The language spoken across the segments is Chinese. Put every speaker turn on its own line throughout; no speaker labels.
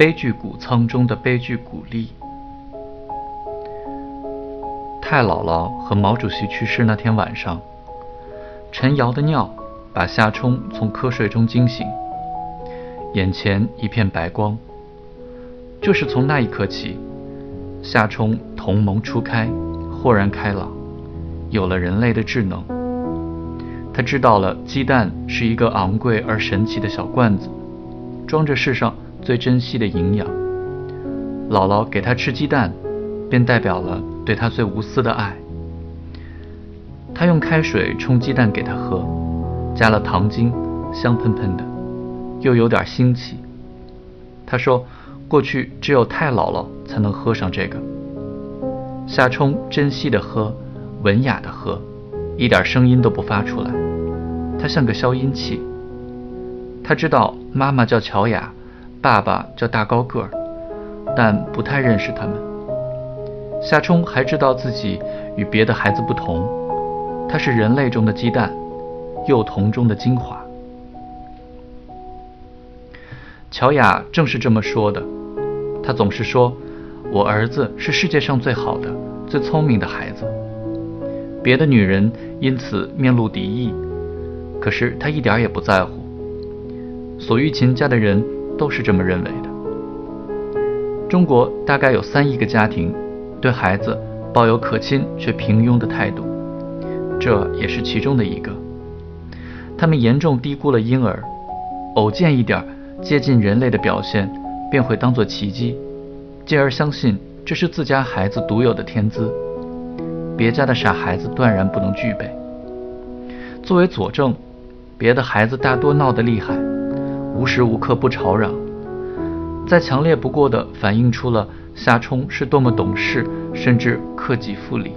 悲剧谷仓中的悲剧谷粒。太姥姥和毛主席去世那天晚上，陈瑶的尿把夏冲从瞌睡中惊醒，眼前一片白光。就是从那一刻起，夏冲瞳眸初开，豁然开朗，有了人类的智能。他知道了，鸡蛋是一个昂贵而神奇的小罐子，装着世上最珍惜的营养。姥姥给他吃鸡蛋，便代表了对他最无私的爱。他用开水冲鸡蛋给他喝，加了糖精，香喷喷的，又有点腥气。他说，过去只有太姥姥才能喝上这个。夏冲珍惜的喝，文雅的喝，一点声音都不发出来。他像个消音器。他知道妈妈叫乔雅，爸爸叫大高个儿，但不太认识他们。夏冲还知道自己与别的孩子不同，他是人类中的鸡蛋，幼童中的精华。乔雅正是这么说的。他总是说：“我儿子是世界上最好的、最聪明的孩子。”别的女人因此面露敌意。可是他一点也不在乎。索玉琴家的人都是这么认为的。中国大概有三亿个家庭，对孩子抱有可亲却平庸的态度，这也是其中的一个。他们严重低估了婴儿，偶见一点接近人类的表现，便会当作奇迹，进而相信这是自家孩子独有的天资，别家的傻孩子断然不能具备。作为佐证。别的孩子大多闹得厉害，无时无刻不吵嚷，再强烈不过的反映出了夏冲是多么懂事，甚至克己复礼。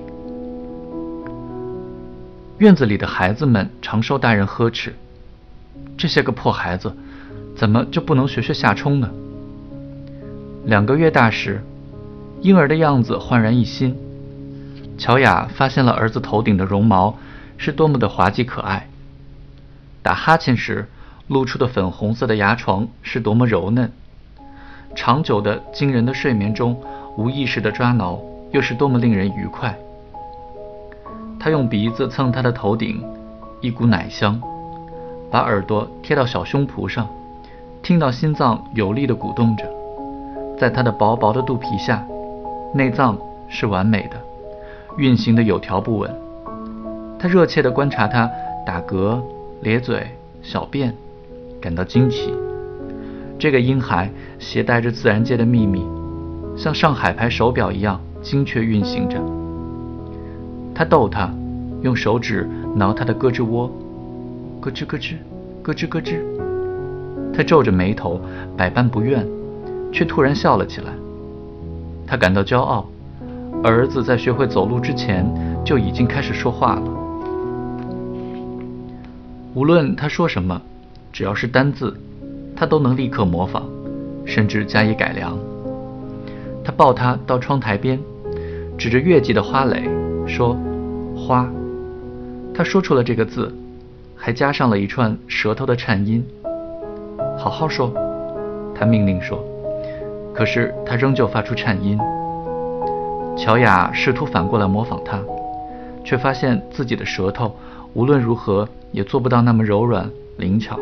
院子里的孩子们常受大人呵斥：“这些个破孩子，怎么就不能学学夏冲呢？”两个月大时，婴儿的样子焕然一新。乔雅发现了儿子头顶的绒毛是多么的滑稽可爱。打哈欠时露出的粉红色的牙床是多么柔嫩，长久的惊人的睡眠中无意识的抓挠又是多么令人愉快。他用鼻子蹭他的头顶，一股奶香，把耳朵贴到小胸脯上，听到心脏有力的鼓动着，在他的薄薄的肚皮下，内脏是完美的，运行的有条不紊。他热切地观察他打嗝。咧嘴、小便，感到惊奇。这个婴孩携带着自然界的秘密，像上海牌手表一样精确运行着。他逗他，用手指挠他的胳肢窝，咯吱咯吱，咯吱咯吱。他皱着眉头，百般不愿，却突然笑了起来。他感到骄傲，儿子在学会走路之前就已经开始说话了。无论他说什么，只要是单字，他都能立刻模仿，甚至加以改良。他抱他到窗台边，指着月季的花蕾说：“花。”他说出了这个字，还加上了一串舌头的颤音。好好说，他命令说。可是他仍旧发出颤音。乔雅试图反过来模仿他，却发现自己的舌头无论如何。也做不到那么柔软灵巧，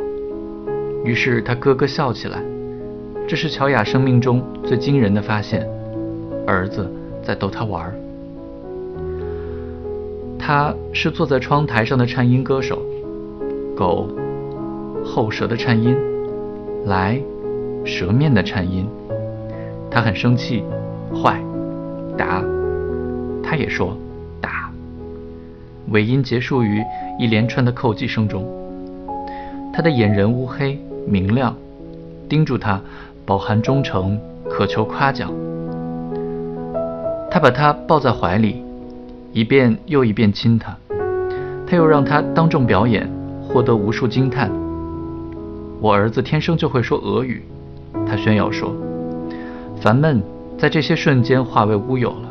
于是他咯咯笑起来。这是乔雅生命中最惊人的发现：儿子在逗他玩儿。他是坐在窗台上的颤音歌手，狗，后舌的颤音，来，舌面的颤音。他很生气，坏，打，他也说打。尾音结束于一连串的叩击声中。他的眼仁乌黑明亮，盯住他，饱含忠诚，渴求夸奖。他把他抱在怀里，一遍又一遍亲他。他又让他当众表演，获得无数惊叹。我儿子天生就会说俄语，他炫耀说。烦闷在这些瞬间化为乌有了。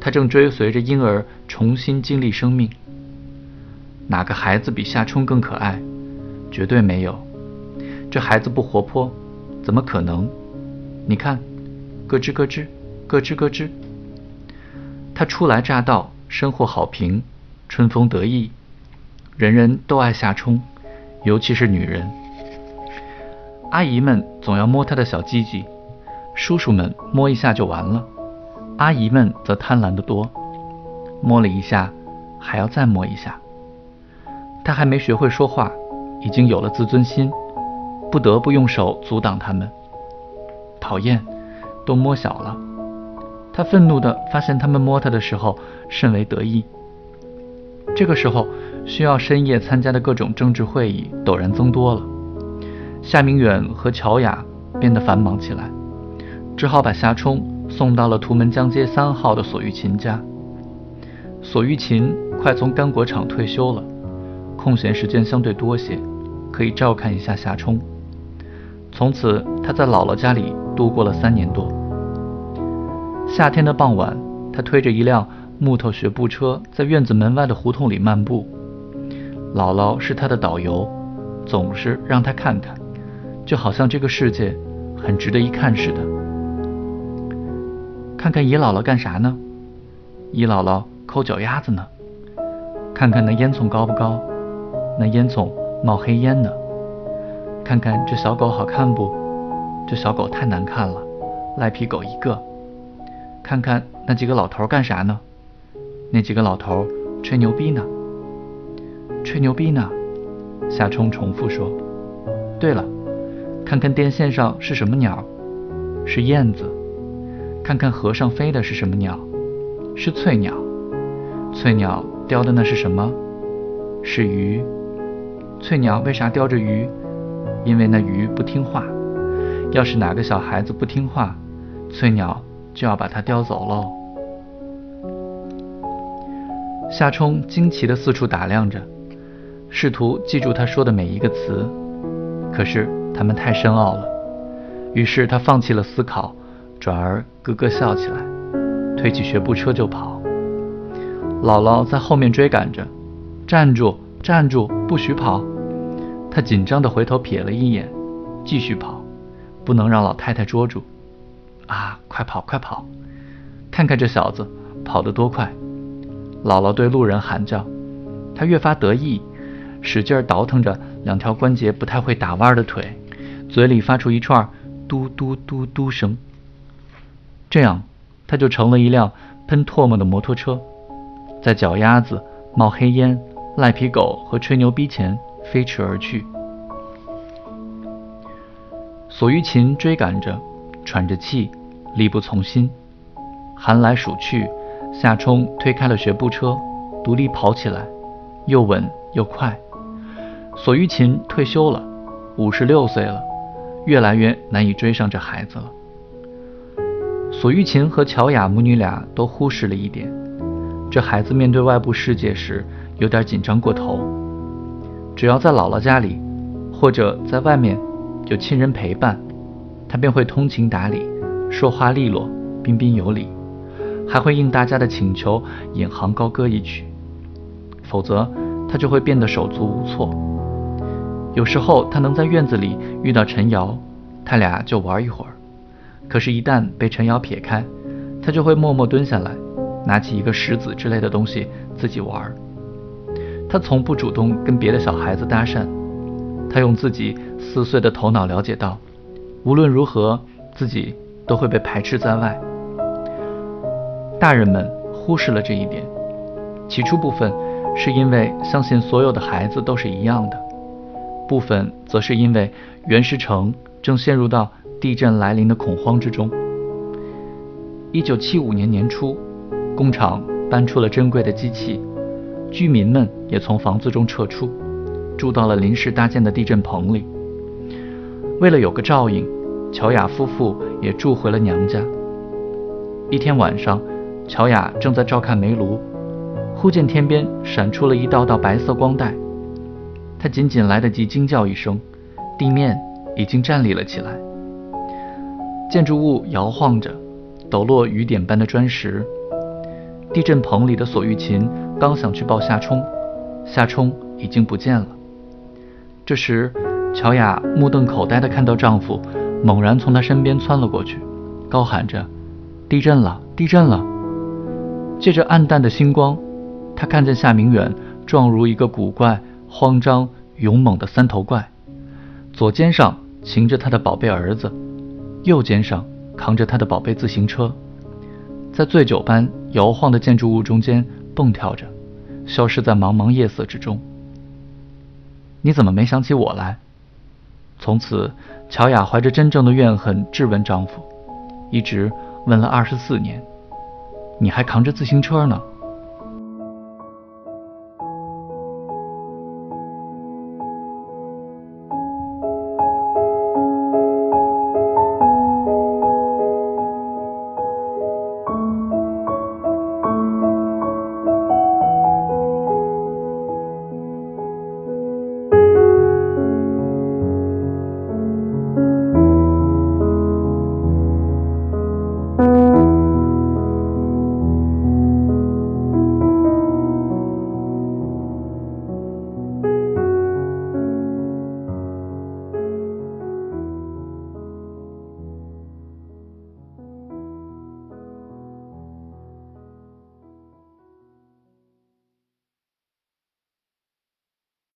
他正追随着婴儿重新经历生命。哪个孩子比夏冲更可爱？绝对没有。这孩子不活泼，怎么可能？你看，咯吱咯吱，咯吱咯吱。他初来乍到，身获好评，春风得意，人人都爱夏冲，尤其是女人。阿姨们总要摸他的小鸡鸡，叔叔们摸一下就完了，阿姨们则贪婪得多，摸了一下还要再摸一下。他还没学会说话，已经有了自尊心，不得不用手阻挡他们。讨厌，都摸小了。他愤怒地发现他们摸他的时候甚为得意。这个时候，需要深夜参加的各种政治会议陡然增多了。夏明远和乔雅变得繁忙起来，只好把夏冲送到了图门江街三号的索玉琴家。索玉琴快从干果厂退休了，空闲时间相对多些，可以照看一下夏冲。从此，他在姥姥家里度过了三年多。夏天的傍晚，他推着一辆木头学步车在院子门外的胡同里漫步。姥姥是他的导游，总是让他看看。就好像这个世界很值得一看似的。看看姨姥姥干啥呢？姨姥姥抠脚丫子呢。看看那烟囱高不高？那烟囱冒黑烟呢。看看这小狗好看不？这小狗太难看了，赖皮狗一个。看看那几个老头干啥呢？那几个老头吹牛逼呢。吹牛逼呢。夏冲重复说。对了。看看电线上是什么鸟？是燕子。看看河上飞的是什么鸟？是翠鸟。翠鸟叼的那是什么？是鱼。翠鸟为啥叼着鱼？因为那鱼不听话。要是哪个小孩子不听话，翠鸟就要把它叼走喽。夏冲惊奇地四处打量着，试图记住他说的每一个词，可是。他们太深奥了，于是他放弃了思考，转而咯咯笑起来，推起学步车就跑。姥姥在后面追赶着，站住，站住，不许跑！他紧张地回头瞥了一眼，继续跑，不能让老太太捉住。啊，快跑，快跑！看看这小子跑得多快！姥姥对路人喊叫，他越发得意，使劲倒腾着两条关节不太会打弯的腿。嘴里发出一串嘟嘟嘟嘟声，这样他就成了一辆喷唾沫的摩托车，在脚丫子、冒黑烟、赖皮狗和吹牛逼前飞驰而去。索玉琴追赶着，喘着气，力不从心。寒来暑去，夏冲推开了学步车，独立跑起来，又稳又快。索玉琴退休了，五十六岁了。越来越难以追上这孩子了。索玉琴和乔雅母女俩都忽视了一点：这孩子面对外部世界时有点紧张过头。只要在姥姥家里，或者在外面有亲人陪伴，他便会通情达理，说话利落，彬彬有礼，还会应大家的请求引吭高歌一曲。否则，他就会变得手足无措。有时候他能在院子里遇到陈瑶，他俩就玩一会儿。可是，一旦被陈瑶撇开，他就会默默蹲下来，拿起一个石子之类的东西自己玩。他从不主动跟别的小孩子搭讪，他用自己四岁的头脑了解到，无论如何自己都会被排斥在外。大人们忽视了这一点，起初部分是因为相信所有的孩子都是一样的。部分则是因为袁石城正陷入到地震来临的恐慌之中。一九七五年年初，工厂搬出了珍贵的机器，居民们也从房子中撤出，住到了临时搭建的地震棚里。为了有个照应，乔雅夫妇也住回了娘家。一天晚上，乔雅正在照看煤炉，忽见天边闪出了一道道白色光带。她仅仅来得及惊叫一声，地面已经站立了起来。建筑物摇晃着，抖落雨点般的砖石。地震棚里的索玉琴刚想去抱夏冲，夏冲已经不见了。这时，乔雅目瞪口呆地看到丈夫猛然从他身边窜了过去，高喊着：“地震了！地震了！”借着暗淡的星光，他看见夏明远状如一个古怪、慌张、勇猛的三头怪，左肩上擎着他的宝贝儿子，右肩上扛着他的宝贝自行车，在醉酒般摇晃的建筑物中间蹦跳着，消失在茫茫夜色之中。你怎么没想起我来？从此，乔雅怀着真正的怨恨质问丈夫，一直问了二十四年。你还扛着自行车呢。